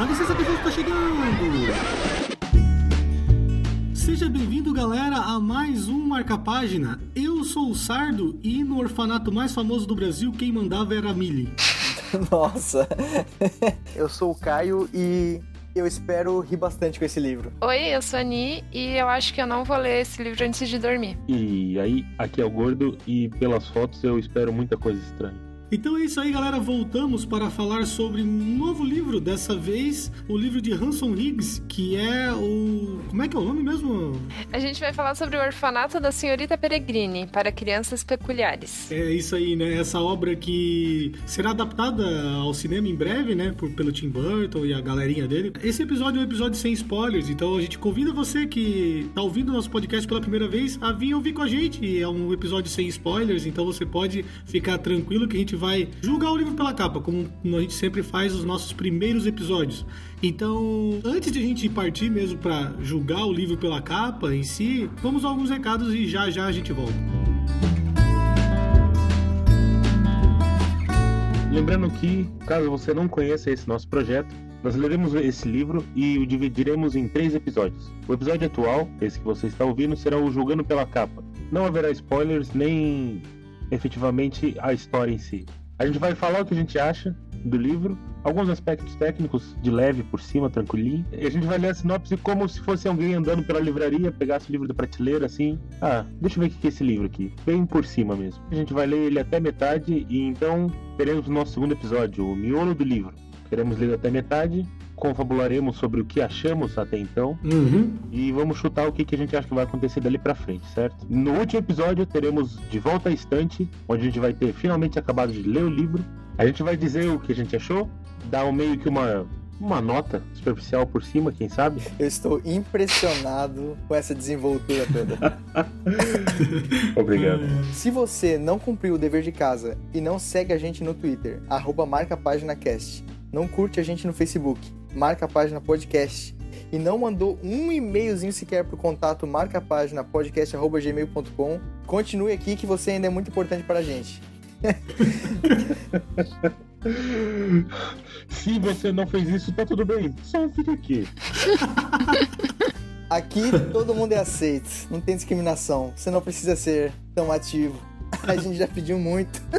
A licença que está chegando! Seja bem-vindo, galera, a mais um Marca Página. Eu sou o Sardo e no orfanato mais famoso do Brasil, quem mandava era a Millie. Nossa! eu sou o Caio e eu espero rir bastante com esse livro. Oi, eu sou a Ani e eu acho que eu não vou ler esse livro antes de dormir. E aí, aqui é o Gordo e pelas fotos eu espero muita coisa estranha. Então é isso aí, galera. Voltamos para falar sobre um novo livro. Dessa vez, o livro de Hanson Higgs, que é o. Como é que é o nome mesmo? A gente vai falar sobre o Orfanato da Senhorita Peregrine para Crianças Peculiares. É isso aí, né? Essa obra que será adaptada ao cinema em breve, né? Por, pelo Tim Burton e a galerinha dele. Esse episódio é um episódio sem spoilers, então a gente convida você que está ouvindo nosso podcast pela primeira vez a vir ouvir com a gente. É um episódio sem spoilers, então você pode ficar tranquilo que a gente vai julgar o livro pela capa, como a gente sempre faz nos nossos primeiros episódios. Então, antes de a gente partir mesmo para julgar o livro pela capa em si, vamos a alguns recados e já já a gente volta. Lembrando que, caso você não conheça esse nosso projeto, nós leremos esse livro e o dividiremos em três episódios. O episódio atual, esse que você está ouvindo, será o Julgando pela Capa. Não haverá spoilers nem efetivamente a história em si. A gente vai falar o que a gente acha do livro, alguns aspectos técnicos de leve por cima, tranquilinho. E a gente vai ler a sinopse como se fosse alguém andando pela livraria, pegasse o livro da prateleira assim. Ah, deixa eu ver o que é esse livro aqui. Bem por cima mesmo. A gente vai ler ele até metade e então teremos o nosso segundo episódio, o miolo do livro. Queremos ler até metade confabularemos sobre o que achamos até então uhum. e vamos chutar o que, que a gente acha que vai acontecer dali para frente, certo? No último episódio teremos de volta à estante, onde a gente vai ter finalmente acabado de ler o livro. A gente vai dizer o que a gente achou, dar um meio que uma uma nota superficial por cima, quem sabe? Eu estou impressionado com essa desenvoltura toda. Obrigado. Se você não cumpriu o dever de casa e não segue a gente no Twitter, arroba marca página cast, não curte a gente no Facebook, marca a página podcast e não mandou um e-mailzinho sequer pro contato marca a página podcast@gmail.com, continue aqui que você ainda é muito importante para a gente. Se você não fez isso, tá tudo bem. Só fica aqui. Aqui todo mundo é aceito, não tem discriminação. Você não precisa ser tão ativo. A gente já pediu muito.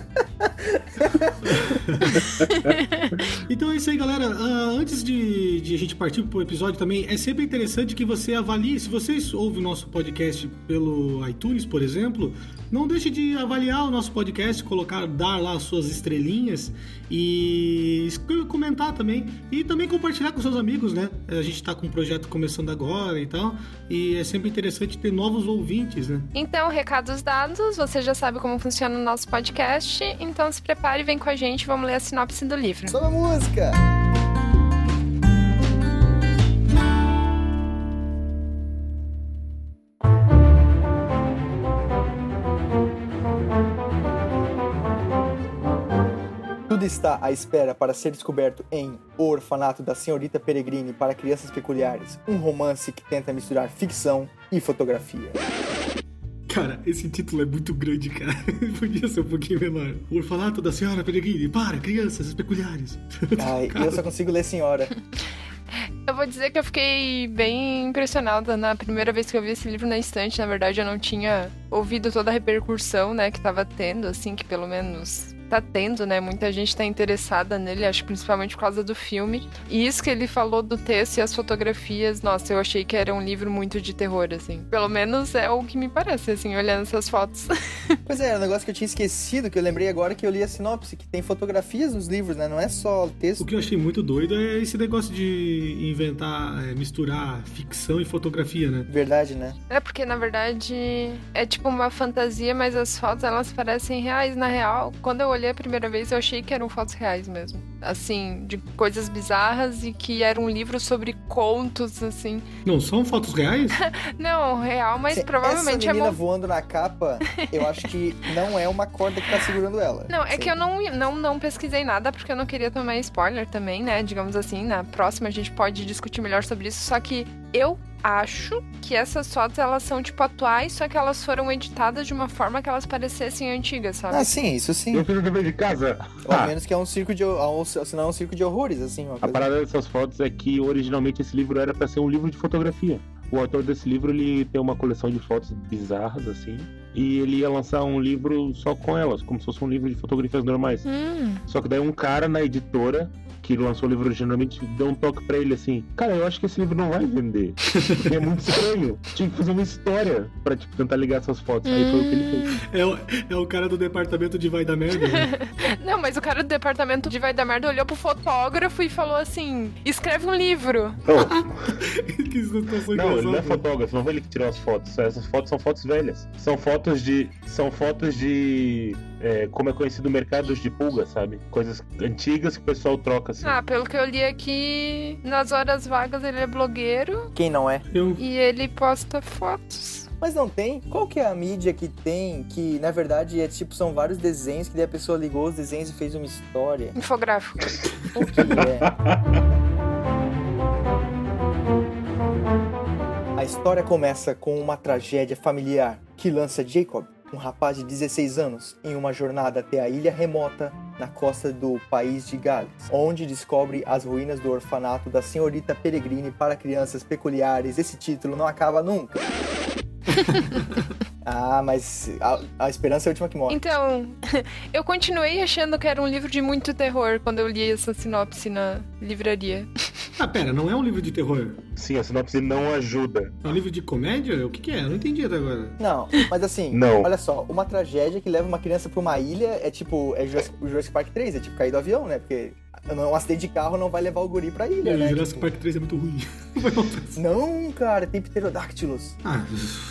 então é isso aí, galera. Uh, antes de, de, a gente partir pro episódio também, é sempre interessante que você avalie. Se vocês ouvem o nosso podcast pelo iTunes, por exemplo, não deixe de avaliar o nosso podcast, colocar, dar lá as suas estrelinhas e comentar também. E também compartilhar com seus amigos, né? A gente tá com um projeto começando agora e tal. E é sempre interessante ter novos ouvintes, né? Então, recados dados, você já sabe como funciona o nosso podcast. Então se prepare vem com a gente, vamos ler a sinopse do livro. Sobe a música! Tudo está à espera para ser descoberto em O Orfanato da Senhorita Peregrine para Crianças Peculiares, um romance que tenta misturar ficção e fotografia. Cara, esse título é muito grande, cara. Podia ser um pouquinho menor. O orfanato da senhora Peregrine para crianças peculiares. Ai, cara. eu só consigo ler senhora. Eu vou dizer que eu fiquei bem impressionada na primeira vez que eu vi esse livro na estante. Na verdade, eu não tinha ouvido toda a repercussão, né, que tava tendo, assim, que pelo menos tá tendo, né? Muita gente tá interessada nele, acho principalmente por causa do filme. E isso que ele falou do texto e as fotografias, nossa, eu achei que era um livro muito de terror, assim. Pelo menos é o que me parece, assim, olhando essas fotos. Pois é, é um negócio que eu tinha esquecido, que eu lembrei agora que eu li a sinopse, que tem fotografias nos livros, né? Não é só texto. O que eu achei muito doido é esse negócio de inventar, é, misturar ficção e fotografia, né? Verdade, né? É porque, na verdade, é tipo uma fantasia, mas as fotos, elas parecem reais. Na real, quando eu olhei olhei a primeira vez, eu achei que eram fotos reais mesmo. Assim, de coisas bizarras e que era um livro sobre contos, assim. Não são fotos reais? não, real, mas Se provavelmente essa menina é. voando na capa, eu acho que não é uma corda que tá segurando ela. Não, é Sim. que eu não, não, não pesquisei nada porque eu não queria tomar spoiler também, né? Digamos assim, na próxima a gente pode discutir melhor sobre isso. Só que eu acho que essas fotos elas são tipo atuais, só que elas foram editadas de uma forma que elas parecessem antigas, sabe? Ah, sim, isso sim. Eu fiz o dever de casa. Ou a Ah, menos que é um circo de. Se não é um circo de horrores, assim. Uma A parada dessas fotos é que originalmente esse livro era pra ser um livro de fotografia. O autor desse livro ele tem uma coleção de fotos bizarras assim, e ele ia lançar um livro só com elas, como se fosse um livro de fotografias normais. Hum, Só que daí um cara na editora que lançou o livro originalmente deu um toque pra ele assim: Cara, eu acho que esse livro não vai vender. Porque é muito estranho. Tinha que fazer uma história pra tipo, tentar ligar essas fotos. Aí foi o que ele fez. É o, é o cara do departamento de vai da merda. Né? Não, mas o cara do departamento de Vai da Merda olhou pro fotógrafo e falou assim: escreve um livro. Não, que situação não, ele não é fotógrafo, não foi ele que tirou as fotos. Essas fotos são fotos velhas. São fotos de. São fotos de. É, como é conhecido mercados de pulga, sabe? Coisas antigas que o pessoal troca assim. Ah, pelo que eu li aqui, nas horas vagas ele é blogueiro Quem não é? Eu, e ele posta fotos. Mas não tem? Qual que é a mídia que tem que, na verdade, é tipo, são vários desenhos que daí a pessoa ligou os desenhos e fez uma história? Infográfico. O que é? A história começa com uma tragédia familiar que lança Jacob, um rapaz de 16 anos, em uma jornada até a ilha remota na costa do país de Gales, onde descobre as ruínas do orfanato da senhorita Peregrine para crianças peculiares. Esse título não acaba nunca. ah, mas a, a esperança é a última que morre. Então, eu continuei achando que era um livro de muito terror quando eu li essa sinopse na livraria. Ah, pera, não é um livro de terror. Sim, a sinopse não ajuda. É um livro de comédia? O que, que é? Eu não entendi até agora. Não, mas assim, Não. olha só, uma tragédia que leva uma criança pra uma ilha é tipo, é Jurassic, o Jurassic Park 3, é tipo cair do avião, né? Porque um acidente de carro não vai levar o guri pra ilha, o né? Jurassic Tipo, Park 3 é muito ruim. Pensado. Não, cara, tem pterodáctilos. ah,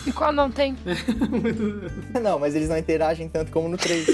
E qual não tem? Não, mas eles não interagem tanto como no 3.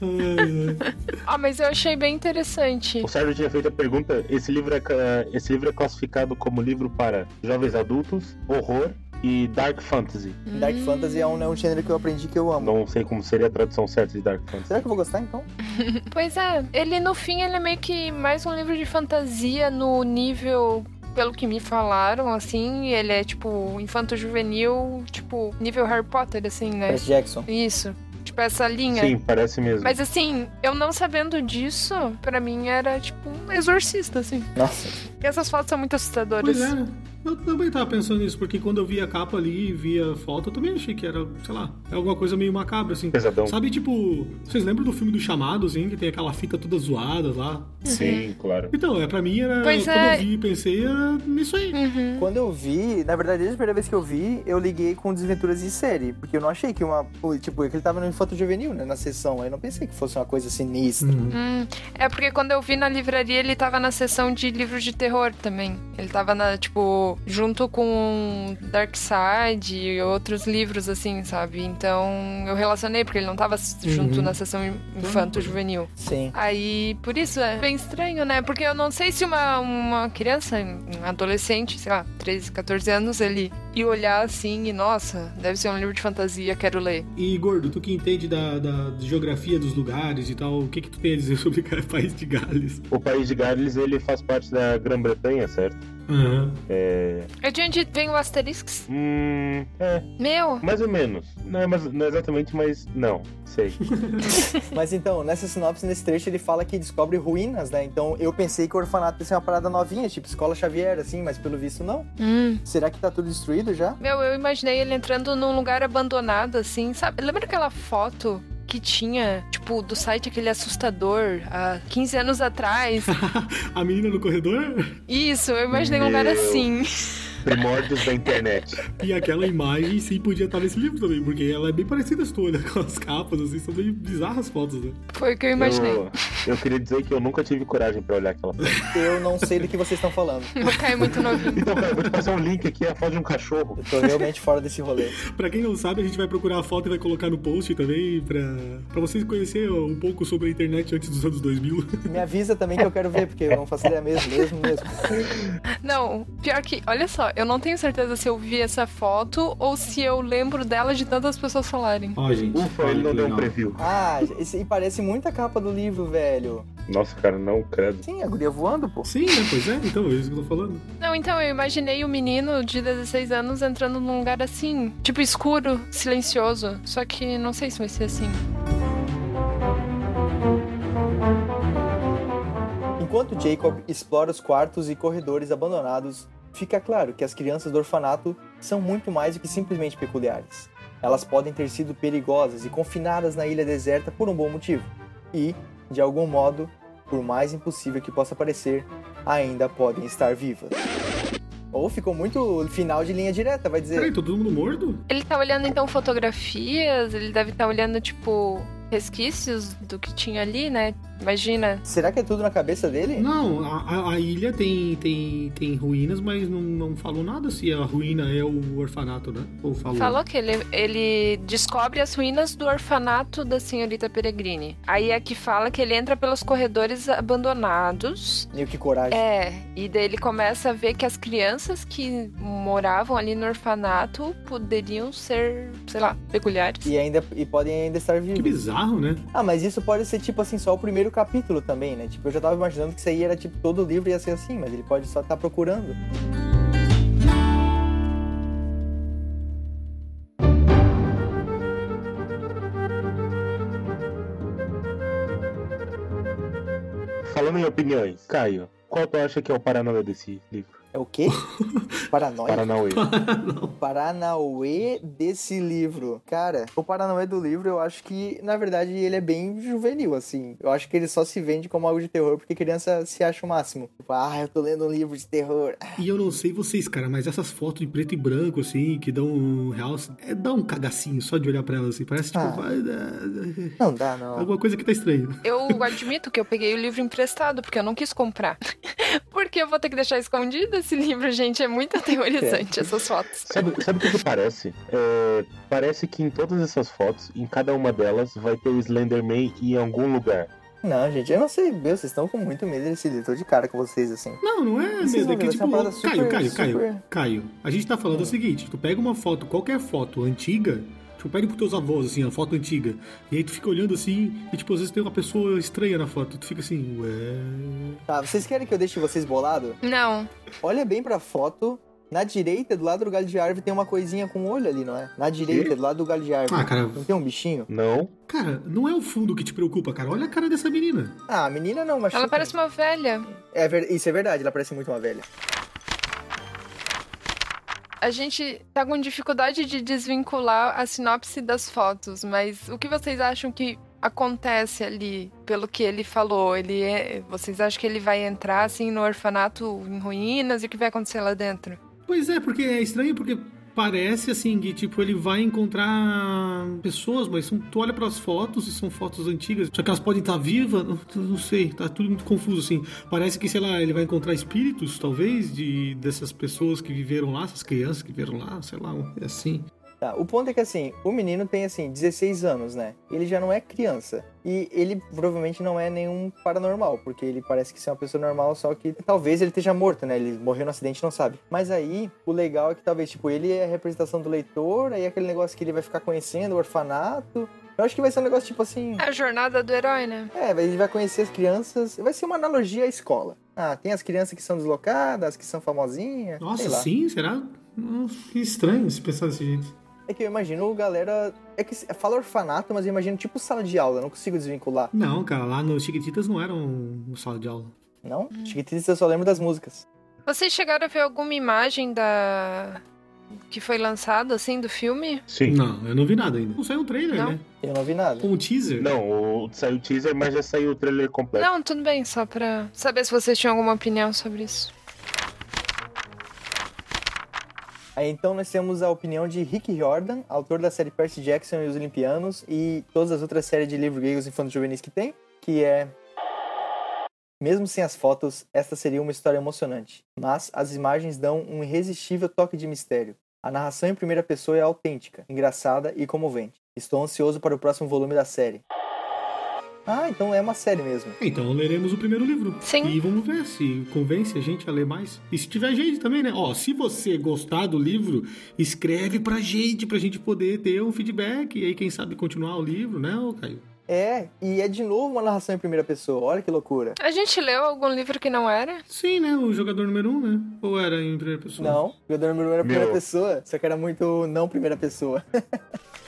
Ah, mas eu achei bem interessante. O Sérgio tinha feito a pergunta: esse livro é, esse livro é classificado como livro para jovens adultos, horror e dark fantasy. Dark Fantasy é um, é um gênero que eu aprendi que eu amo. Não sei como seria a tradução certa de dark fantasy. Será que eu vou gostar então? Pois é, ele no fim ele é meio que mais um livro de fantasia no nível pelo que me falaram, assim, ele é tipo infanto-juvenil, tipo nível Harry Potter, assim, né? Percy Jackson. Isso. Tipo essa linha. Sim, parece mesmo. Mas assim, eu não sabendo disso, pra mim era tipo um exorcista, assim. Nossa. E essas fotos são muito assustadoras. Pois é, eu também tava pensando nisso, porque quando eu vi a capa ali e vi a foto, eu também achei que era, sei lá, é alguma coisa meio macabra, assim. Pesadão. Sabe, tipo, vocês lembram do filme do Chamado, assim, que tem aquela fita toda zoada lá? Sim, claro. Então, é, pra mim era, Pois quando é. eu vi, pensei, era nisso aí. Uhum. Quando eu vi, na verdade, desde a primeira vez que eu vi, eu liguei com Desventuras de Série. Porque eu não achei que uma. Tipo, que ele tava no Infanto Juvenil, né? Na sessão. Aí eu não pensei que fosse uma coisa sinistra. Uhum. Hum, é porque quando eu vi na livraria, ele tava na seção de livros de terror também. Ele tava na, tipo, junto com Dark Side e outros livros, assim, sabe? Então eu relacionei, porque ele não tava junto Uhum. na seção infanto-juvenil. Sim. Aí, por isso é bem estranho, né? Porque eu não sei se uma, uma criança, um adolescente, sei lá, 13, 14 anos, ele ia olhar assim e, nossa, deve ser um livro de fantasia, quero ler. E, Gordo, tu que entende da, da geografia dos lugares e tal, o que que tu tem a dizer sobre o país de Gales? O país de Gales, ele faz parte da Grã-Bretanha, certo? Aham. É... É de onde vem o Asterix? Hum... É, Meu! mais ou menos. Não é, mais, não é exatamente, mas não. Sei. Mas então, nessa sinopse, nesse trecho, ele fala que descobre ruínas, né? Então eu pensei que o orfanato ia ser uma parada novinha, tipo escola Xavier, assim, mas pelo visto não. Hum. Será que tá tudo destruído já? Meu, eu imaginei ele entrando num lugar abandonado, assim, sabe? Lembra aquela foto que tinha, tipo, do site aquele assustador há 15 anos atrás? a menina no corredor Isso, eu imaginei um lugar Meu. assim. Primórdios da internet. e aquela imagem sim podia estar nesse livro também, porque ela é bem parecida com todas, com as capas, assim, são bem bizarras as fotos, né? Foi o que eu imaginei. Eu, eu queria dizer que eu nunca tive coragem pra olhar aquela foto. Eu não sei do que vocês estão falando. Vou cair muito novinho. Então, cara, eu vou te passar um link aqui, é a foto de um cachorro. Eu tô realmente fora desse rolê. Pra quem não sabe, a gente vai procurar a foto e vai colocar no post também, pra, pra vocês conhecerem um pouco sobre a internet antes dos anos 2000. Me avisa também que eu quero ver, porque eu não faço ideia mesmo, mesmo, mesmo. Não, pior que, olha só, Eu não tenho certeza se eu vi essa foto ou se eu lembro dela de tantas pessoas falarem. Ó, gente. Ufa, ele não deu um preview. Ah, esse, e parece muito a capa do livro, velho. Nossa, cara, não, credo. Sim, a guria voando, pô. Sim, né? Pois é, então, é isso que eu tô falando. Não, então eu imaginei o menino de 16 anos entrando num lugar assim, tipo escuro, silencioso. Só que não sei se vai ser assim. Enquanto Jacob explora os quartos e corredores abandonados, fica claro que as crianças do orfanato são muito mais do que simplesmente peculiares. Elas podem ter sido perigosas e confinadas na ilha deserta por um bom motivo. E, de algum modo, por mais impossível que possa parecer, ainda podem estar vivas. Ou ficou muito final de linha direta, vai dizer. Peraí, todo mundo morto? Ele tá olhando então fotografias, ele deve estar olhando, tipo, resquícios do que tinha ali, né? Imagina. Será que é tudo na cabeça dele? Não, a, a- a ilha tem, tem, tem ruínas, mas não, não falou nada se a ruína é o orfanato, né? Ou falou? Falou que ele, ele descobre as ruínas do orfanato da senhorita Peregrine. Aí é que fala que ele entra pelos corredores abandonados. Meio que coragem. É, e daí ele começa a ver que as crianças que moravam ali no orfanato poderiam ser, sei lá, peculiares. E, ainda, e podem ainda estar Que vivos. Bizarro, né? Ah, mas isso pode ser, tipo assim, só o primeiro capítulo também, né? Tipo, eu já tava imaginando que isso aí era, tipo, todo o livro ia ser assim, mas ele pode só estar procurando. Falando em opiniões, Caio, qual tu acha que é o Paranauê desse livro? É o quê? Paranoia? Paranauê. não. Paranauê desse livro. Cara, o Paranauê do livro, eu acho que, na verdade, ele é bem juvenil, assim. Eu acho que ele só se vende como algo de terror porque criança se acha o máximo. Tipo, ah, eu tô lendo um livro de terror. E eu não sei vocês, cara, mas essas fotos de preto e branco, assim, que dão um real, é, dá um cagacinho só de olhar pra elas, assim. Parece, tipo, Ah. vai, Não dá, não. alguma coisa que tá estranha. Eu admito que eu peguei o livro emprestado, porque eu não quis comprar. porque eu vou ter que deixar escondido esse livro, gente. É muito aterrorizante essas fotos. Sabe, sabe o que, que parece? É, parece que em todas essas fotos, em cada uma delas, vai ter o Slenderman em algum lugar. Não, gente, eu não sei, meu, vocês estão com muito medo desse livro. Tô de cara com vocês, assim. Não, não é Vocês medo, é que tipo, Caio, Caio, Caio, super- Caio, a gente tá falando o seguinte, tu pega uma foto, qualquer foto antiga, tipo, pede pros teus avós, assim, a foto antiga, e aí tu fica olhando assim, e tipo, às vezes tem uma pessoa estranha na foto, tu fica assim, ué... Tá, vocês querem que eu deixe vocês bolado? Não. Olha bem pra foto. Na direita, do lado do galho de árvore, tem uma coisinha com olho ali, não é? Na direita, do lado do galho de árvore. Ah, cara, Não tem um bichinho? Não? cara, não é o fundo que te preocupa, cara, olha a cara dessa menina. Ah, a menina não, mas. Ela parece uma velha. É ver- Isso é verdade, ela parece muito uma velha. A gente tá com dificuldade de desvincular a sinopse das fotos, mas o que vocês acham que acontece ali, pelo que ele falou? Ele é... Vocês acham que ele vai entrar assim no orfanato em ruínas e o que vai acontecer lá dentro? Pois é, porque é estranho, porque parece assim que, tipo, ele vai encontrar pessoas, mas são, tu olha pras fotos e são fotos antigas, só que elas podem estar vivas, não, não sei, tá tudo muito confuso, assim. Parece que, sei lá, ele vai encontrar espíritos, talvez, de dessas pessoas que viveram lá, essas crianças que viveram lá, sei lá, é assim. Tá, o ponto é que assim, o menino tem assim, 16 anos, né? Ele já não é criança. E ele provavelmente não é nenhum paranormal, porque ele parece que ser uma pessoa normal, só que talvez ele esteja morto, né? Ele morreu no acidente, não sabe. Mas aí, o legal é que talvez, tipo, ele é a representação do leitor, aí é aquele negócio que ele vai ficar conhecendo o orfanato. Eu acho que vai ser um negócio tipo assim. É a jornada do herói, né? É, ele vai conhecer as crianças. Vai ser uma analogia à escola. Ah, tem as crianças que são deslocadas, as que são famosinhas. sei Nossa, lá. sim? Será? Nossa, que estranho se pensar desse jeito. É que eu imagino galera. É que fala orfanato, mas eu imagino tipo sala de aula, eu não consigo desvincular. Não, cara, lá no Chiquititas não era um, sala de aula. Não? Chiquititas eu só lembro das músicas. Vocês chegaram a ver alguma imagem da. que foi lançada, assim, do filme? Sim. Não, eu não vi nada ainda. Não saiu um trailer, Não? né? Eu não vi nada. Com um teaser. Não, o, saiu o teaser, mas já saiu o trailer completo. Não, tudo bem, só pra saber se vocês tinham alguma opinião sobre isso. Aí então nós temos a opinião de Rick Riordan, autor da série Percy Jackson e os Olimpianos e todas as outras séries de livros gregos infantos juvenis que tem, que é mesmo sem as fotos, esta seria uma história emocionante, mas as imagens dão um irresistível toque de mistério. A narração em primeira pessoa é autêntica, engraçada e comovente. Estou ansioso para o próximo volume da série. Ah, então é uma série mesmo. Então leremos o primeiro livro. Sim. E vamos ver se convence a gente a ler mais. E se tiver gente também, né? Ó, se você gostar do livro, escreve pra gente, pra gente poder ter um feedback. E aí, quem sabe, continuar o livro, né, ô Caio? É, e é de novo uma narração em primeira pessoa. Olha que loucura. A gente leu algum livro que não era? Sim, né? O jogador número um, né? Ou era em primeira pessoa? Não, o jogador número um era primeira Meu. pessoa, só que era muito não primeira pessoa.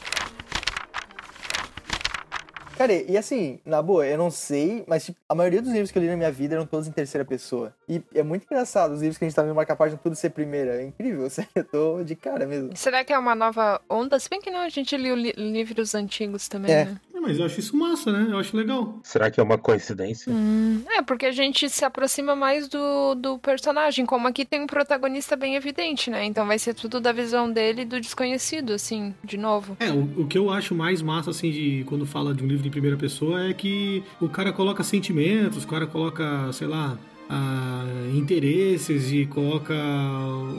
Cara, e assim, na boa, eu não sei, mas tipo, a maioria dos livros que eu li na minha vida eram todos em terceira pessoa. E é muito engraçado os livros que a gente tá vendo marcar página tudo ser primeira. É incrível, sério, eu tô de cara mesmo. Será que é uma nova onda? Se bem que não, a gente liu li livros antigos também, É. né? É, mas eu acho isso massa, né? Eu acho legal. Será que é uma coincidência? Hum, é, porque a gente se aproxima mais do, do personagem. Como aqui tem um protagonista bem evidente, né? Então vai ser tudo da visão dele e do desconhecido, assim, de novo. É, o, o que eu acho mais massa, assim, de quando fala de um livro em primeira pessoa é que o cara coloca sentimentos, o cara coloca, sei lá, ah, interesses e coloca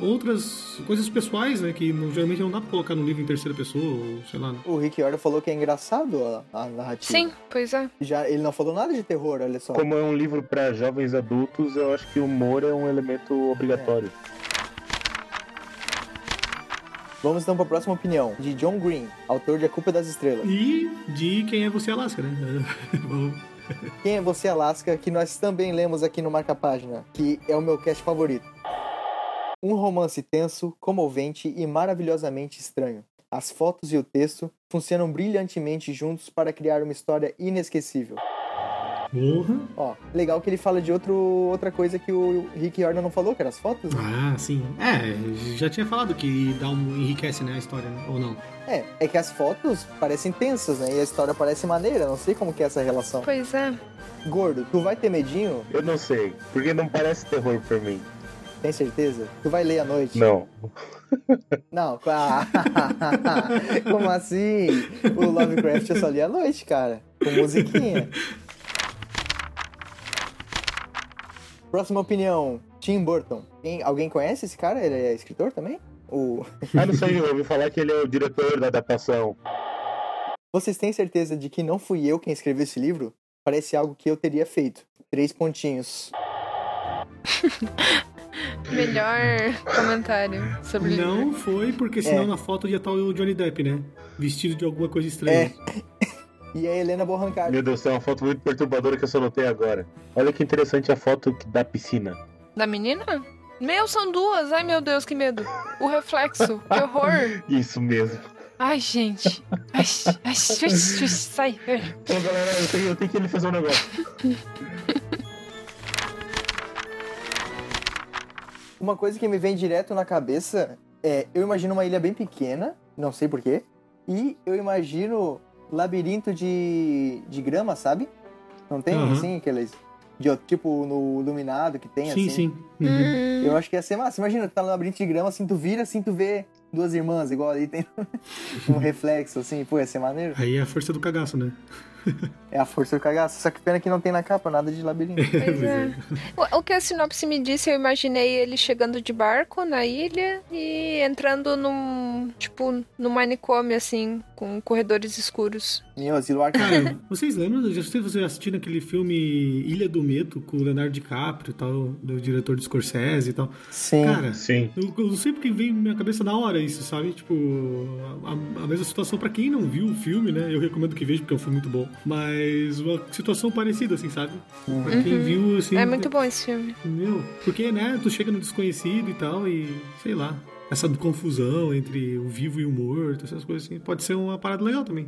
outras coisas pessoais, né? Que não- geralmente não dá pra colocar no livro em terceira pessoa, ou sei lá. O Rick Horda falou que é engraçado a, a narrativa. Sim, pois é. Já, ele não falou nada de terror, olha só. Como é um livro para jovens adultos, eu acho que o humor é um elemento obrigatório. Vamos então pra próxima opinião, de John Green, autor de A Culpa das Estrelas. E de quem é você, Alaska, né? Quem é Você, Alaska, que nós também lemos aqui no Marca Página, que é o meu cast favorito. Um romance tenso, comovente e maravilhosamente estranho. As fotos e o texto funcionam brilhantemente juntos para criar uma história inesquecível. Porra. Ó, legal que ele fala de outro, outra coisa que o Rick Jordan não falou, que eram as fotos, né? Ah, sim. É, já tinha falado que dá um enriquece, né, a história, né? ou não? É, é que as fotos parecem tensas, né? E a história parece maneira, não sei como que é essa relação. Pois é. Gordo, tu vai ter medinho? Eu não sei, porque não parece terror pra mim. Tem certeza? Tu vai ler à noite? Não. Não, ah, como assim? O Lovecraft eu só li à noite, cara. Com musiquinha. Próxima opinião, Tim Burton. Quem- alguém conhece esse cara? Ele é escritor também? O... Ah, não sei, eu ouvi falar que ele é o diretor da adaptação. Vocês têm certeza de que não fui eu quem escreveu esse livro? Parece algo que eu teria feito. Três pontinhos. Melhor comentário sobre. Não foi, porque senão É. na foto ia estar o Johnny Depp, né? Vestido de alguma coisa estranha. E a Helena Bonham Carter. Meu Deus, é uma foto muito perturbadora que eu só notei agora. Olha que interessante a foto da piscina. Da menina? Meu, são duas. Ai, meu Deus, que medo. O reflexo. Que horror. Isso mesmo. Ai, gente. Ai, ai, sai. Então, galera, eu tenho, eu tenho que ele fazer um negócio. Uma coisa que me vem direto na cabeça é, eu imagino uma ilha bem pequena, não sei porquê, e eu imagino labirinto de, de grama, sabe? Não tem, Aham. assim, aqueles... De, tipo, no iluminado que tem, sim, assim. sim. Uhum. Hum, Eu acho que ia ser massa. Imagina, tu tá no labirinto de grama, assim, tu vira, assim, tu vê duas irmãs, igual ali tem um reflexo, assim, pô, ia ser maneiro. Aí é a força do cagaço, né? É a força do cagaço. Só que pena que não tem na capa nada de labirinto. Pois é. O, que a sinopse me disse, eu imaginei ele chegando de barco na ilha e entrando num, tipo, num manicômio, assim, com corredores escuros. Meu, asilo arcano. Cara, vocês lembram? Já sei vocês assistiram aquele filme Ilha do Medo com o Leonardo DiCaprio e tal, do diretor de Scorsese e tal. Sim. Cara, Sim. eu, eu não sei porque veio na minha cabeça na hora isso, sabe? Tipo, a, a mesma situação pra quem não viu o filme, né? Eu recomendo que veja porque é um filme muito bom. Mas uma situação parecida, assim, sabe? Pra quem viu, assim. É muito bom esse filme. Meu, porque, né, tu chega no desconhecido e tal, e sei lá. Essa confusão entre o vivo e o morto, essas coisas assim, pode ser uma parada legal também.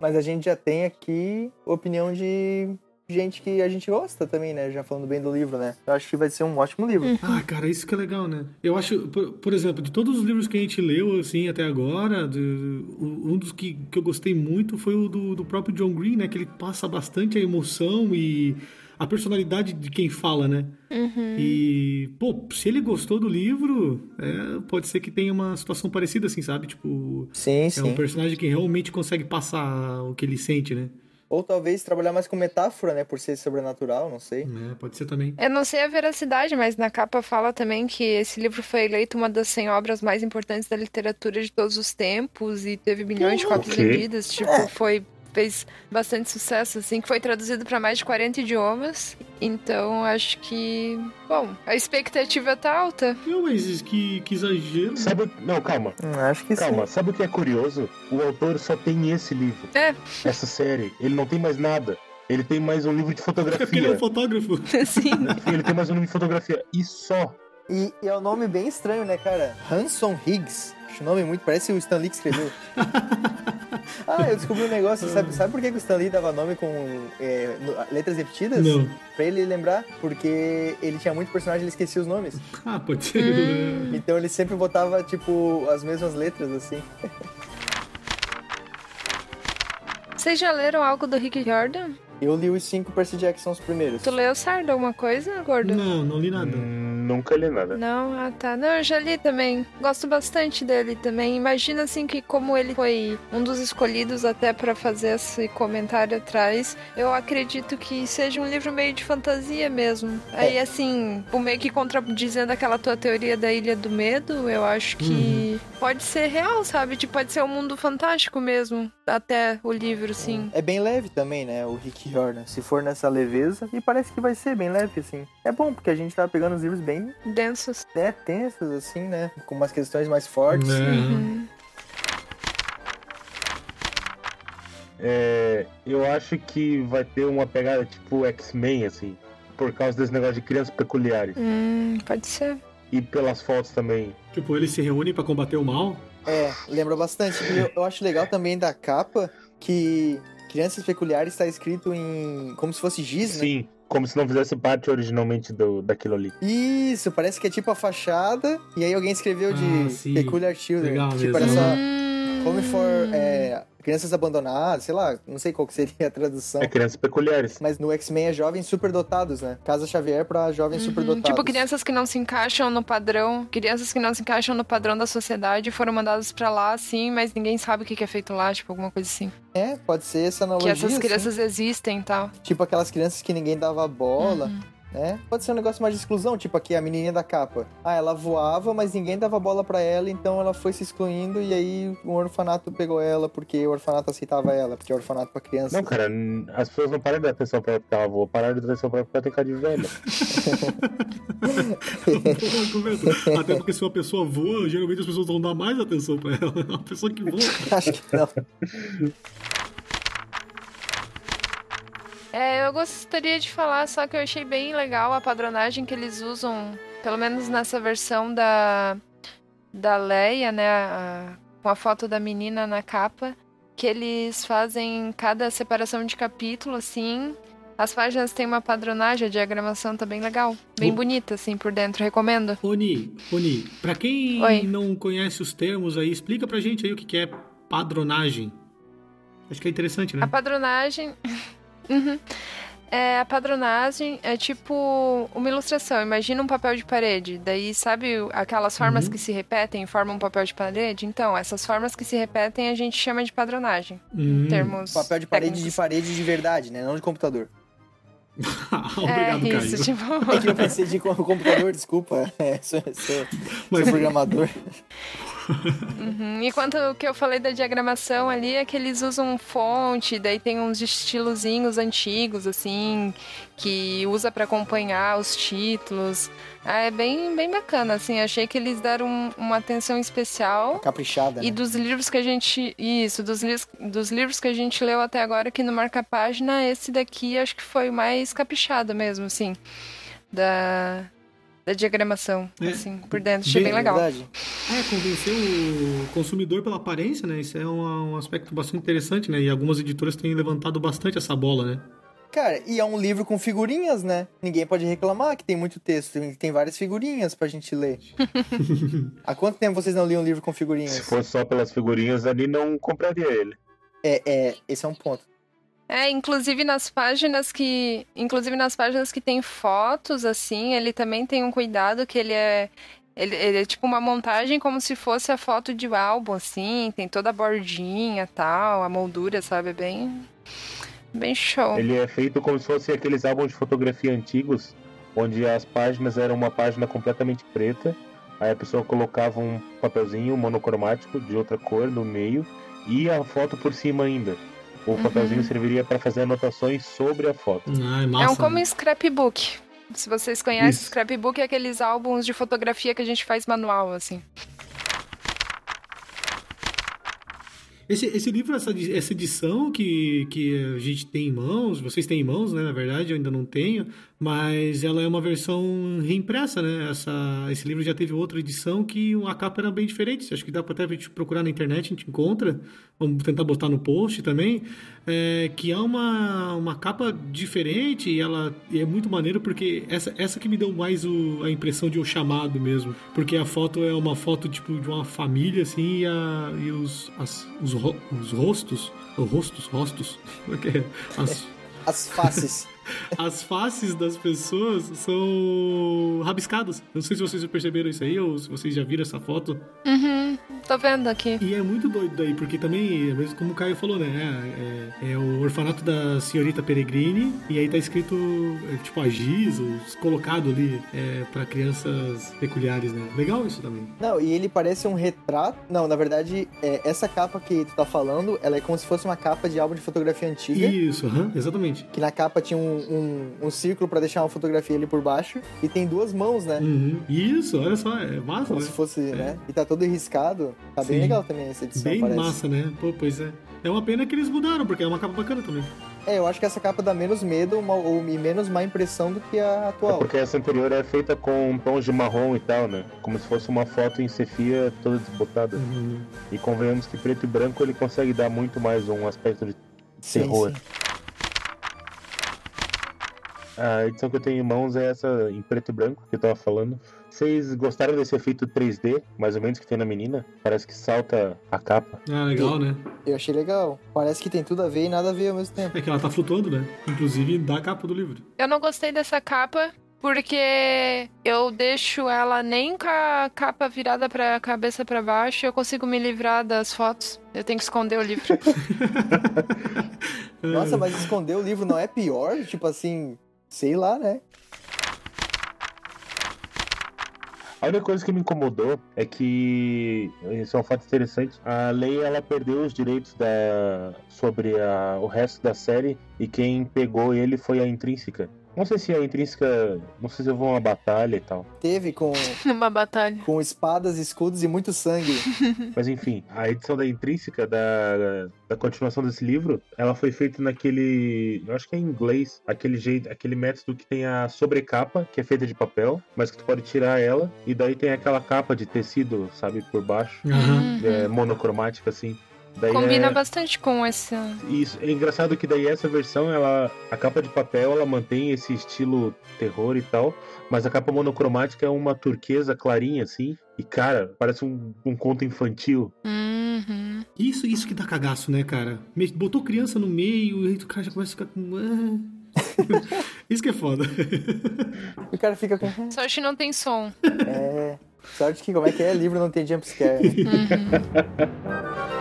Mas a gente já tem aqui opinião de gente que a gente gosta também, né? Já falando bem do livro, né? Eu acho que vai ser um ótimo livro. Ah, cara, isso que é legal, né? Eu acho, por, por exemplo, de todos os livros que a gente leu, assim, até agora, o- um dos que, que eu gostei muito foi o do, do próprio John Green, né? Que ele passa bastante a emoção e a personalidade de quem fala, né? Uhum. E, pô, se ele gostou do livro, é, pode ser que tenha uma situação parecida, assim, sabe? Tipo, Sim, é sim. um personagem que realmente consegue passar o que ele sente, né? Ou talvez trabalhar mais com metáfora, né? Por ser sobrenatural, não sei. É, pode ser também. Eu não sei a veracidade, mas na capa fala também que esse livro foi eleito uma das 100 obras mais importantes da literatura de todos os tempos e teve milhões de cópias Ok. vendidas. Tipo, foi fez bastante sucesso, assim, que foi traduzido para mais de 40 idiomas. Então, acho que, bom, a expectativa tá alta. Não, mas que, que exagero. Sabe. Não, calma. Hum, acho que Calma, sim. sabe o que é curioso? O autor só tem esse livro, É, essa série. Ele não tem mais nada. Ele tem mais um livro de É porque ele é fotografia. um fotógrafo. assim. Ele tem mais um livro de fotografia. E só. E, e é um nome bem estranho, né, cara? Hanson Higgs. Acho o nome muito. Parece o Stan Lee que escreveu. ah, eu descobri um negócio. Sabe, sabe por que o Stan Lee dava nome com é, letras repetidas? Não. Pra ele lembrar. Porque ele tinha muito personagem e ele esquecia os nomes. Ah, pode ser. Hum. Então ele sempre botava, tipo, as mesmas letras, assim. Vocês já leram algo do Rick Jordan? Eu li os cinco Percy Jackson os primeiros. Tu leu Sardo alguma coisa, gordo? Não, não li nada. Hum, nunca li nada. Não, ah tá. Não, eu já li também. Gosto bastante dele também. Imagina assim que como ele foi um dos escolhidos até pra fazer esse comentário atrás, eu acredito que seja um livro meio de fantasia mesmo. Aí assim, o meio que contradizendo aquela tua teoria da Ilha do Medo, eu acho que pode ser real, sabe? Tipo, pode ser um mundo fantástico mesmo, até o livro, sim. É bem leve também, né? O Rick Jordan. Se for nessa leveza, e parece que vai ser bem leve, assim. É bom, porque a gente tá pegando os livros bem Densos. né, tensos, assim, né? Com umas questões mais fortes. É. Uhum. É, eu acho que vai ter uma pegada tipo X-Men, assim. Por causa desse negócio de crianças peculiares. Hum, pode ser. E pelas fotos também. Tipo, eles se reúnem pra combater o mal. É, lembra bastante. E eu, eu acho legal também da capa que Crianças Peculiares tá escrito em. como se fosse giz, né? Sim, como se não fizesse parte originalmente do, daquilo ali. Isso, parece que é tipo a fachada, e aí alguém escreveu de Ah, sim. Peculiar Children. Legal tipo, mesmo. era só. Hum. Home for é, crianças abandonadas, sei lá, não sei qual que seria a tradução. É crianças peculiares. Mas no X-Men é jovens superdotados, né? Casa Xavier pra jovens Uhum. superdotados. Tipo, crianças que não se encaixam no padrão, crianças que não se encaixam no padrão da sociedade foram mandadas pra lá, assim, mas ninguém sabe o que que é feito lá, tipo, alguma coisa assim. É, pode ser essa Que analogia. essas assim. crianças existem e tal. Tipo aquelas crianças que ninguém dava bola, Uhum. Né? Pode ser um negócio mais de exclusão, tipo aqui a menininha da capa. Ah, ela voava, mas ninguém dava bola pra ela, então ela foi se excluindo e aí o orfanato pegou ela porque o orfanato aceitava ela, porque é orfanato pra criança. Não, cara, as pessoas não param de dar atenção pra ela porque ela voa, pararam de dar atenção pra ela porque ela tem cara de velha. Até porque se uma pessoa voa, geralmente as pessoas vão dar mais atenção pra ela. É uma pessoa que voa. Acho que não. É, eu gostaria de falar, só que eu achei bem legal a padronagem que eles usam, pelo menos nessa versão da, da Leia, né? a- com a foto da menina na capa, que eles fazem cada separação de capítulo, assim. As páginas têm uma padronagem, a diagramação tá bem legal. Bem Bo- bonita, assim, por dentro. Recomendo. Oni, Oni, pra quem Oi. não conhece os termos aí, explica pra gente aí o que que é padronagem. Acho que é interessante, né? A padronagem. Uhum. É, a padronagem é tipo uma ilustração. Imagina um papel de parede. Daí, sabe aquelas formas Uhum. que se repetem e formam um papel de parede? Então, essas formas que se repetem a gente chama de padronagem. Hum. Em termos. Papel de parede de técnicos. parede de verdade, né? Não de computador. Obrigado, é, Caio. isso, tipo. É que eu pensei de co- computador, desculpa. É, sou, sou, Mas- sou programador. Uhum. E quanto que eu falei da diagramação ali é que eles usam fonte, daí tem uns estilozinhos antigos, assim, que usa pra acompanhar os títulos. Ah, é bem, bem bacana, assim. Achei que eles deram um- uma atenção especial. Caprichada, E né? dos livros que a gente. Isso, dos, livros dos livros que a gente leu até agora aqui no Marca Página, esse daqui acho que foi o mais caprichado mesmo, assim. Da, da diagramação, É, assim, por dentro. Achei bem bem legal. Verdade. É, convencer o consumidor pela aparência, né? Isso é um, um aspecto bastante interessante, né? E algumas editoras têm levantado bastante essa bola, né? Cara, e é um livro com figurinhas, né? Ninguém pode reclamar que tem muito texto. Tem, tem várias figurinhas pra gente ler. Há quanto tempo vocês não liam um livro com figurinhas? Se fosse só pelas figurinhas ali, não compraria ele. É, é, esse é um ponto. É, inclusive nas páginas que. Inclusive nas páginas que tem fotos, assim, ele também tem um cuidado que ele é. Ele, ele é tipo uma montagem como se fosse a foto de álbum, assim, tem toda a bordinha tal, a moldura, sabe? É bem. Bem show. Ele é feito como se fosse aqueles álbuns de fotografia antigos, onde as páginas eram uma página completamente preta, aí a pessoa colocava um papelzinho monocromático de outra cor no meio e a foto por cima ainda. O papelzinho serviria para fazer anotações sobre a foto. Ah, é massa. É um como né? scrapbook. Se vocês conhecem, Isso. scrapbook é aqueles álbuns de fotografia que a gente faz manual, assim. Esse, esse livro, essa, essa edição que, que a gente tem em mãos, vocês têm em mãos, né? Na verdade, eu ainda não tenho, mas ela é uma versão reimpressa, né? Essa, esse livro já teve outra edição que a capa era bem diferente. Acho que dá pra até a gente procurar na internet, a gente encontra. Vamos tentar botar no post também. É, que é uma, uma capa diferente e ela e é muito maneiro porque essa, essa que me deu mais o- a impressão de o chamado mesmo. Porque a foto é uma foto tipo de uma família assim e, a, e os, as- os, ro- os rostos, ou rostos, rostos, é que é? As, As faces. As faces das pessoas são rabiscadas. Não sei se vocês perceberam isso aí ou se vocês já viram essa foto. Uhum, tô vendo aqui. E é muito doido daí, porque também, é mesmo como o Caio falou, né? É, é- é o orfanato da senhorita Peregrini, e aí tá escrito, é, tipo, a giz, os- colocado ali é, para crianças peculiares, né? Legal isso também. Não, e ele parece um retrato. Não, na verdade, é, essa capa que tu tá falando, ela é como se fosse uma capa de álbum de fotografia antiga. Isso, aham, exatamente. Que na capa tinha um, um, um círculo pra deixar uma fotografia ali por baixo. E tem duas mãos, né? Uhum. Isso, olha só, é massa, Como né? se fosse, né? E tá todo riscado. Tá bem Sim. legal também essa edição, Bem parece. massa, né? Pô, pois é. É uma pena que eles mudaram, porque é uma capa bacana também. É, eu acho que essa capa dá menos medo uma- ou, e menos má impressão do que a É atual. porque essa anterior é feita com tons de marrom e tal, né? Como se fosse uma foto em cefia toda desbotada. Uhum. E convenhamos que preto e branco ele consegue dar muito mais um aspecto de Sim, terror. sim. A edição que eu tenho em mãos é essa em preto e branco que eu tava falando. Vocês gostaram desse efeito 3D, mais ou menos, que tem na menina? Parece que salta a capa. Ah, legal, né? Eu achei legal. Parece que tem tudo a ver e nada a ver ao mesmo tempo. É que ela tá flutuando, né? Inclusive da capa do livro. Eu não gostei dessa capa porque eu deixo ela nem com a capa virada pra cabeça pra baixo e eu consigo me livrar das fotos. Eu tenho que esconder o livro. Nossa, mas esconder o livro não é pior? Tipo assim, sei lá, né? A única coisa que me incomodou é que, isso é um fato interessante, a lei ela perdeu os direitos da, sobre a- o resto da série e quem pegou ele foi a Intrínseca. Não sei se a Intrínseca, não sei se houve uma batalha e tal, Teve com, Numa batalha. com espadas, escudos e muito sangue. mas enfim, a edição da Intrínseca da, da continuação desse livro, ela foi feita naquele, eu acho que é em inglês, aquele jeito, aquele método que tem a sobrecapa, que é feita de papel, mas que tu pode tirar ela e daí tem aquela capa de tecido, sabe, por baixo. Aham. Uhum. é, monocromática, assim. Daí Combina é... bastante com esse. Isso, é engraçado que daí essa versão, ela, a capa de papel, ela mantém esse estilo terror e tal, mas a capa monocromática é uma turquesa clarinha, assim, e cara, parece um, um conto infantil. Uhum. Isso, isso que dá cagaço, né, cara? Botou criança no meio, e aí o cara já começa a ficar com. ah. isso que é foda. O cara fica com. Sorte não tem som. É. Sorte que como é que é? Livro não tem jumpscare. Né? Uhum.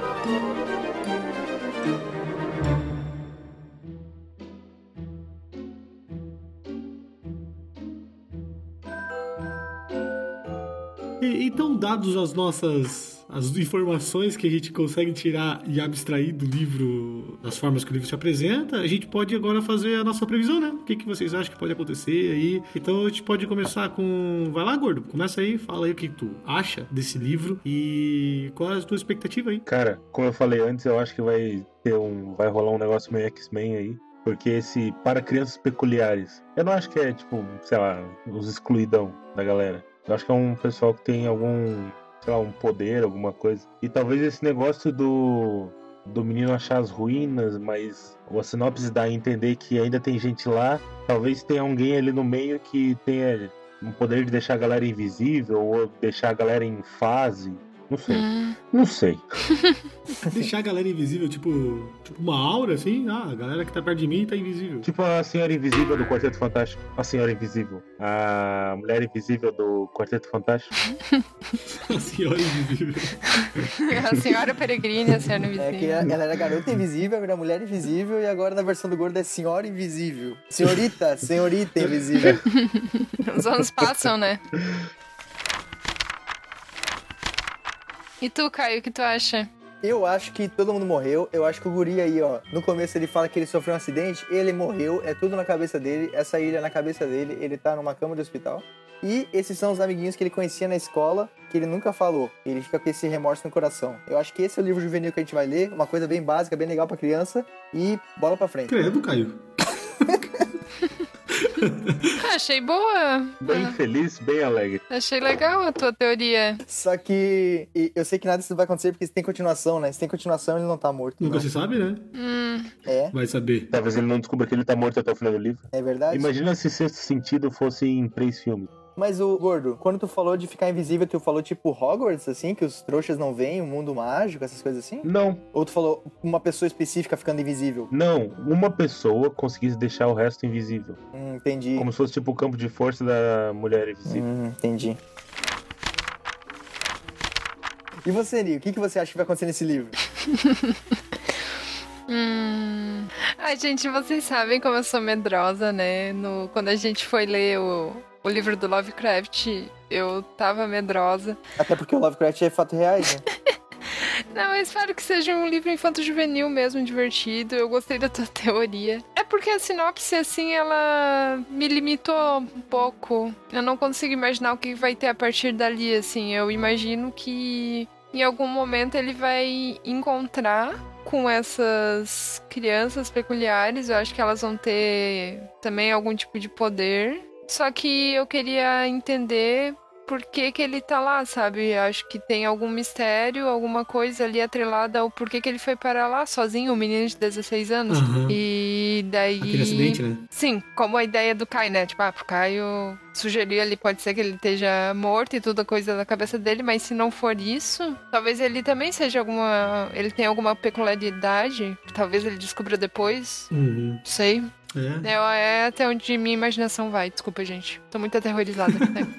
dados as nossas. As informações que a gente consegue tirar e abstrair do livro, das formas que o livro se apresenta, a gente pode agora fazer a nossa previsão, né? O que, que vocês acham que pode acontecer aí? Então a gente pode começar com. Vai lá, gordo. Começa aí, fala aí o que tu acha desse livro e qual é a tua expectativa aí. Cara, como eu falei antes, eu acho que vai ter um. Vai rolar um negócio meio X-Men aí. Porque esse para crianças peculiares, eu não acho que é tipo, sei lá, os excluidão da galera. Eu acho que é um pessoal que tem algum, sei lá, um poder, alguma coisa. E talvez esse negócio do do menino achar as ruínas, mas a sinopse dá a entender que ainda tem gente lá. Talvez tenha alguém ali no meio que tenha um poder de deixar a galera invisível ou deixar a galera em fase. Não sei. Hum. Não sei. Deixar a galera invisível, tipo, tipo uma aura, assim. Ah, a galera que tá perto de mim tá invisível. Tipo a Senhora Invisível do Quarteto Fantástico. A Senhora Invisível. A Mulher Invisível do Quarteto Fantástico. A senhora invisível. A senhora peregrina, a senhora É que invisível. ela era garota invisível, era mulher invisível e agora na versão do gordo é senhora invisível. Senhorita, senhorita invisível. Os anos passam, né? E tu, Caio, o que tu acha? Eu acho que todo mundo morreu. Eu acho que o guri aí, ó, no começo ele fala que ele sofreu um acidente, ele morreu, é tudo na cabeça dele, essa ilha é na cabeça dele, ele tá numa cama de hospital. E esses são os amiguinhos que ele conhecia na escola, que ele nunca falou. Ele fica com esse remorso no coração. Eu acho que esse é o livro juvenil que a gente vai ler, uma coisa bem básica, bem legal pra criança. E bola pra frente. Credo, Caio. Ah, achei boa. Bem Ah, feliz, bem alegre. achei legal a tua teoria. Só que eu sei que nada disso vai acontecer porque se tem continuação, né? Se tem continuação, ele não tá morto. Nunca não. se sabe, né? Hum, É, Vai saber. Talvez ele não descubra que ele tá morto até o final do livro. é verdade. Imagina se Sexto Sentido fosse em três filmes. Mas o Gordo, quando tu falou de ficar invisível, tu falou tipo Hogwarts, assim, que os trouxas não veem, o mundo mágico, essas coisas assim? Não, Ou tu falou uma pessoa específica ficando invisível? não. Uma pessoa conseguisse deixar o resto invisível. Hum, entendi. Como se fosse tipo o campo de força da mulher invisível. Hum, entendi. E você, Nil, o que, que você acha que vai acontecer nesse livro? hum. Ai, gente, vocês sabem como eu sou medrosa, né? No, quando a gente foi ler o, o livro do Lovecraft, eu tava medrosa. Até porque o Lovecraft é fato reais, né? Não, eu espero que seja um livro infanto-juvenil mesmo, divertido. Eu gostei da tua teoria. É porque a sinopse, assim, ela me limitou um pouco. Eu não consigo imaginar o que vai ter a partir dali, assim. Eu imagino que em algum momento ele vai encontrar com essas crianças peculiares. Eu acho que elas vão ter também algum tipo de poder. Só que eu queria entender por que, que ele tá lá, sabe? Acho que tem algum mistério, alguma coisa ali atrelada ao porquê que ele foi parar lá sozinho, um menino de 16 anos. Aham. E daí. Aquele acidente, né? Sim, como a ideia do Kai, né? Tipo, ah, pro Caio sugerir ali, pode ser que ele esteja morto e tudo coisa da cabeça dele, mas se não for isso, talvez ele também seja alguma. Ele tenha alguma peculiaridade, talvez ele descubra depois. Uhum. Não sei. É. É, é até onde minha imaginação vai, desculpa, gente. Tô muito aterrorizada. né?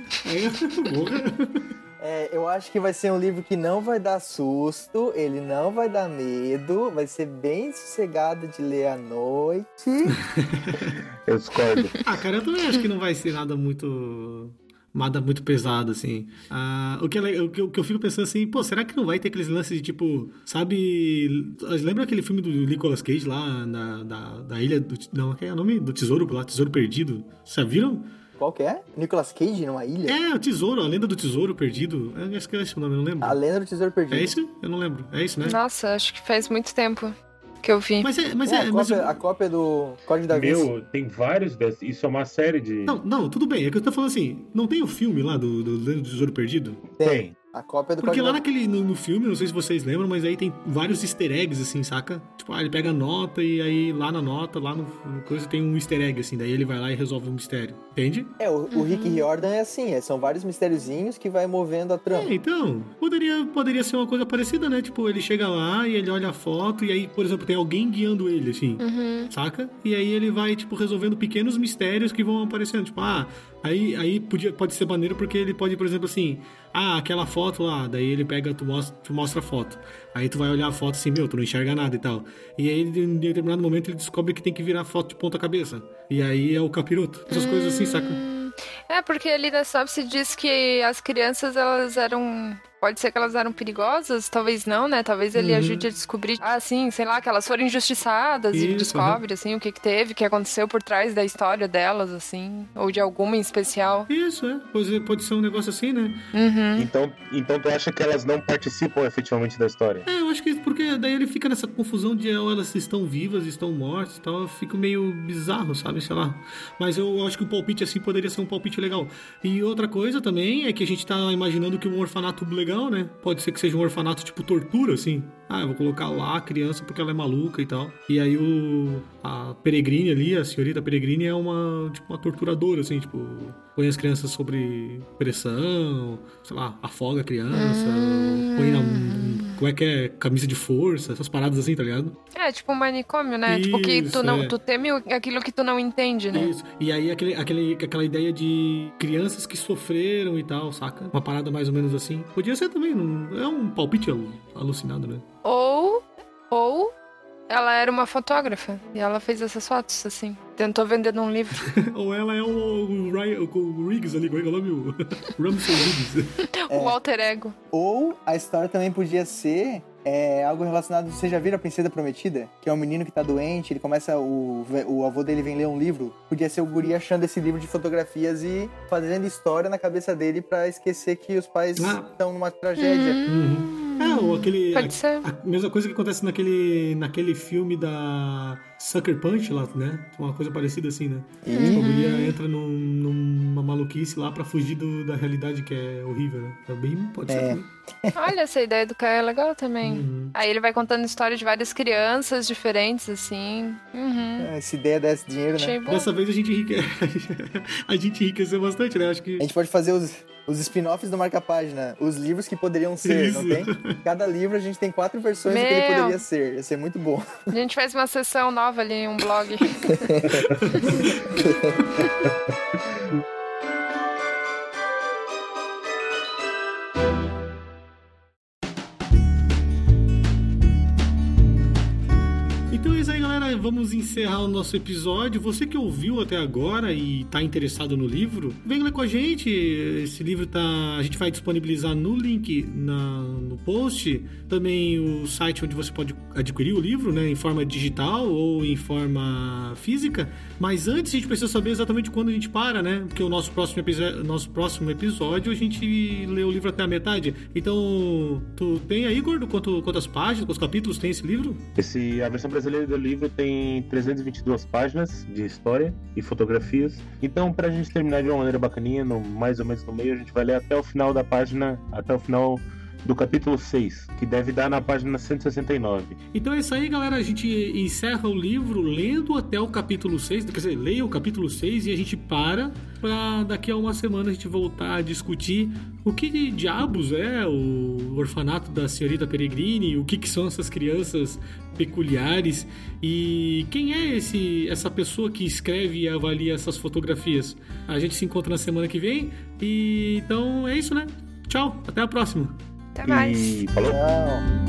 É. É, eu acho que vai ser um livro que não vai dar susto, ele não vai dar medo, vai ser bem sossegado de ler à noite. Eu discordo. Ah, cara, eu também acho que não vai ser nada muito. Nada muito pesado, assim. Ah, o, que é o, que, eu- o que eu fico pensando assim, pô, será que não vai ter aqueles lances de tipo, sabe. Lembra aquele filme do Nicolas Cage lá na, da, da ilha do. Não, que é o nome? Do Tesouro lá, Tesouro Perdido. Vocês já viram? Qual que é? Nicolas Cage numa ilha? É, o Tesouro, a lenda do Tesouro Perdido. Eu acho que é esse o nome, eu não lembro. A Lenda do Tesouro Perdido. É isso? Eu não lembro. É isso, né? Nossa, acho que faz muito tempo que eu vi. Mas é. Mas É, é, a, mas cópia, a cópia do Código da Vinci. Meu, tem vários desses. Isso é uma série de. Não, não, tudo bem. É que eu tô falando assim, não tem o filme lá do, do Lenda do Tesouro Perdido? Tem. A cópia do Porque Código lá naquele, no, no filme, não sei se vocês lembram, mas aí tem vários easter eggs, assim, saca? Tipo, ah, ele pega a nota e aí lá na nota, lá no, no coisa tem um easter egg, assim, daí ele vai lá e resolve um mistério. Entende? É, o, o Rick Riordan é assim, é, são vários mistériozinhos que vai movendo a trama. É, então, poderia, poderia ser uma coisa parecida, né? Tipo, ele chega lá e ele olha a foto e aí, por exemplo, tem alguém guiando ele, assim. Uhum. Saca? E aí ele vai, tipo, resolvendo pequenos mistérios que vão aparecendo. Tipo, ah, aí, aí podia, pode ser maneiro porque ele pode, por exemplo, assim, ah, aquela foto lá, daí ele pega, tu mostra, tu mostra a foto. Aí tu vai olhar a foto assim, meu, tu não enxerga nada e tal. E aí, em determinado momento, ele descobre que tem que virar a foto de ponta cabeça. E aí é o capiroto. Essas coisas assim, saca? É, porque ali na sinopse diz que as crianças, elas eram... Pode ser que elas eram perigosas, talvez não, né? Talvez ele Uhum. ajude a descobrir, ah, sim, sei lá, que elas foram injustiçadas e Isso, descobre, assim, o que que teve, o que aconteceu por trás da história delas, assim, ou de alguma em especial. Isso, é. Pode, pode ser um negócio assim, né? Uhum. Então, então tu acha que elas não participam efetivamente da história? É, eu acho que porque daí ele fica nessa confusão de ou elas estão vivas, estão mortas e tal. Fica meio bizarro, sabe? Sei lá. Mas eu acho que o palpite assim poderia ser um palpite legal. E outra coisa também é que a gente tá imaginando que um orfanato legal, né? Pode ser que seja um orfanato tipo tortura, assim. Ah, eu vou colocar lá a criança porque ela é maluca e tal. E aí o. A Peregrine ali, a senhorita Peregrine é uma, tipo, uma torturadora, assim, tipo. Põe as crianças sobre pressão, sei lá, afoga a criança, põe na. Como é que é? Camisa de força, essas paradas assim, tá ligado? É, tipo um manicômio, né? tipo que tu Isso, não, é. tu teme aquilo que tu não entende, né? Isso. E aí aquele, aquele, aquela ideia de crianças que sofreram e tal, saca? Uma parada mais ou menos assim. Podia ser também, não, é um palpite alu- alucinado, né? Ou, ou ela era uma fotógrafa e ela fez essas fotos, assim. Tentou vender num livro. Ou ela é o, o, Ryan, o, Riggs ali, como é que é o nome? O Ramsey Riggs. O alter ego. Ou a história também podia ser É algo relacionado. Você já viram a Princesa Prometida? Que é um menino que tá doente, ele começa. O, o avô dele vem ler um livro. Podia ser o guri achando esse livro de fotografias e fazendo história na cabeça dele para esquecer que os pais Ah. estão numa tragédia. Uhum. É, ou aquele. Pode a- ser. A mesma coisa que acontece naquele, naquele filme da Sucker Punch lá, né? Uma coisa parecida assim, né? Uhum. Tipo, a guria entra num- numa maluquice lá pra fugir do- da realidade que é horrível, né? Também pode ser. É. também. Olha, essa ideia do Caio é legal também. Uhum. Aí ele vai contando história de várias crianças diferentes, assim. Uhum. Essa ideia desse dinheiro, né? Achei bom. Dessa vez a gente enrique... a gente enriqueceu bastante, né? Acho que. A gente pode fazer os, os spin-offs do Marca-Página, os livros que poderiam ser, não Isso. tem? Cada livro a gente tem quatro versões do que ele Meu. poderia ser. Ia ser muito bom. A gente faz uma sessão nova ali, um blog. como Vamos encerrar o nosso episódio. Você que ouviu até agora e tá interessado no livro, vem ler com a gente. Esse livro tá. A gente vai disponibilizar no link na, no post. Também o site onde você pode adquirir o livro, né? Em forma digital ou em forma física. Mas antes a gente precisa saber exatamente quando a gente para, né? Porque o nosso próximo, nosso próximo episódio a gente lê o livro até a metade. Então, tu tem aí, Gordo, quanto, quantas páginas, quantos capítulos tem esse livro? Esse, a versão brasileira do livro tem 322 páginas de história e fotografias. Então, pra gente terminar de uma maneira bacaninha, no, mais ou menos no meio, a gente vai ler até o final da página, até o final do capítulo 6, que deve dar na página 169. Então é isso aí, galera. A gente encerra o livro lendo até o capítulo 6. Quer dizer, leia o capítulo 6 e a gente para pra daqui a uma semana a gente voltar a discutir o que diabos é o orfanato da senhorita Peregrine, o que, que são essas crianças peculiares e quem é esse essa pessoa que escreve e avalia essas fotografias. A gente se encontra na semana que vem e então é isso, né? Tchau, até a próxima. Até mais. E falou? Tchau.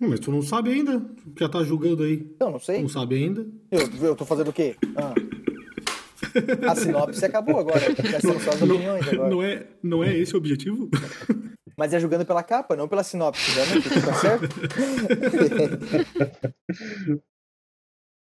Mas tu não sabe ainda, já tá julgando aí. Eu não sei. Não sabe ainda? Eu, eu tô fazendo o quê? Ah. A sinopse acabou agora. São só as opiniões agora. Não é, não é esse o objetivo? Mas é julgando pela capa, não pela sinopse, né? Tá certo?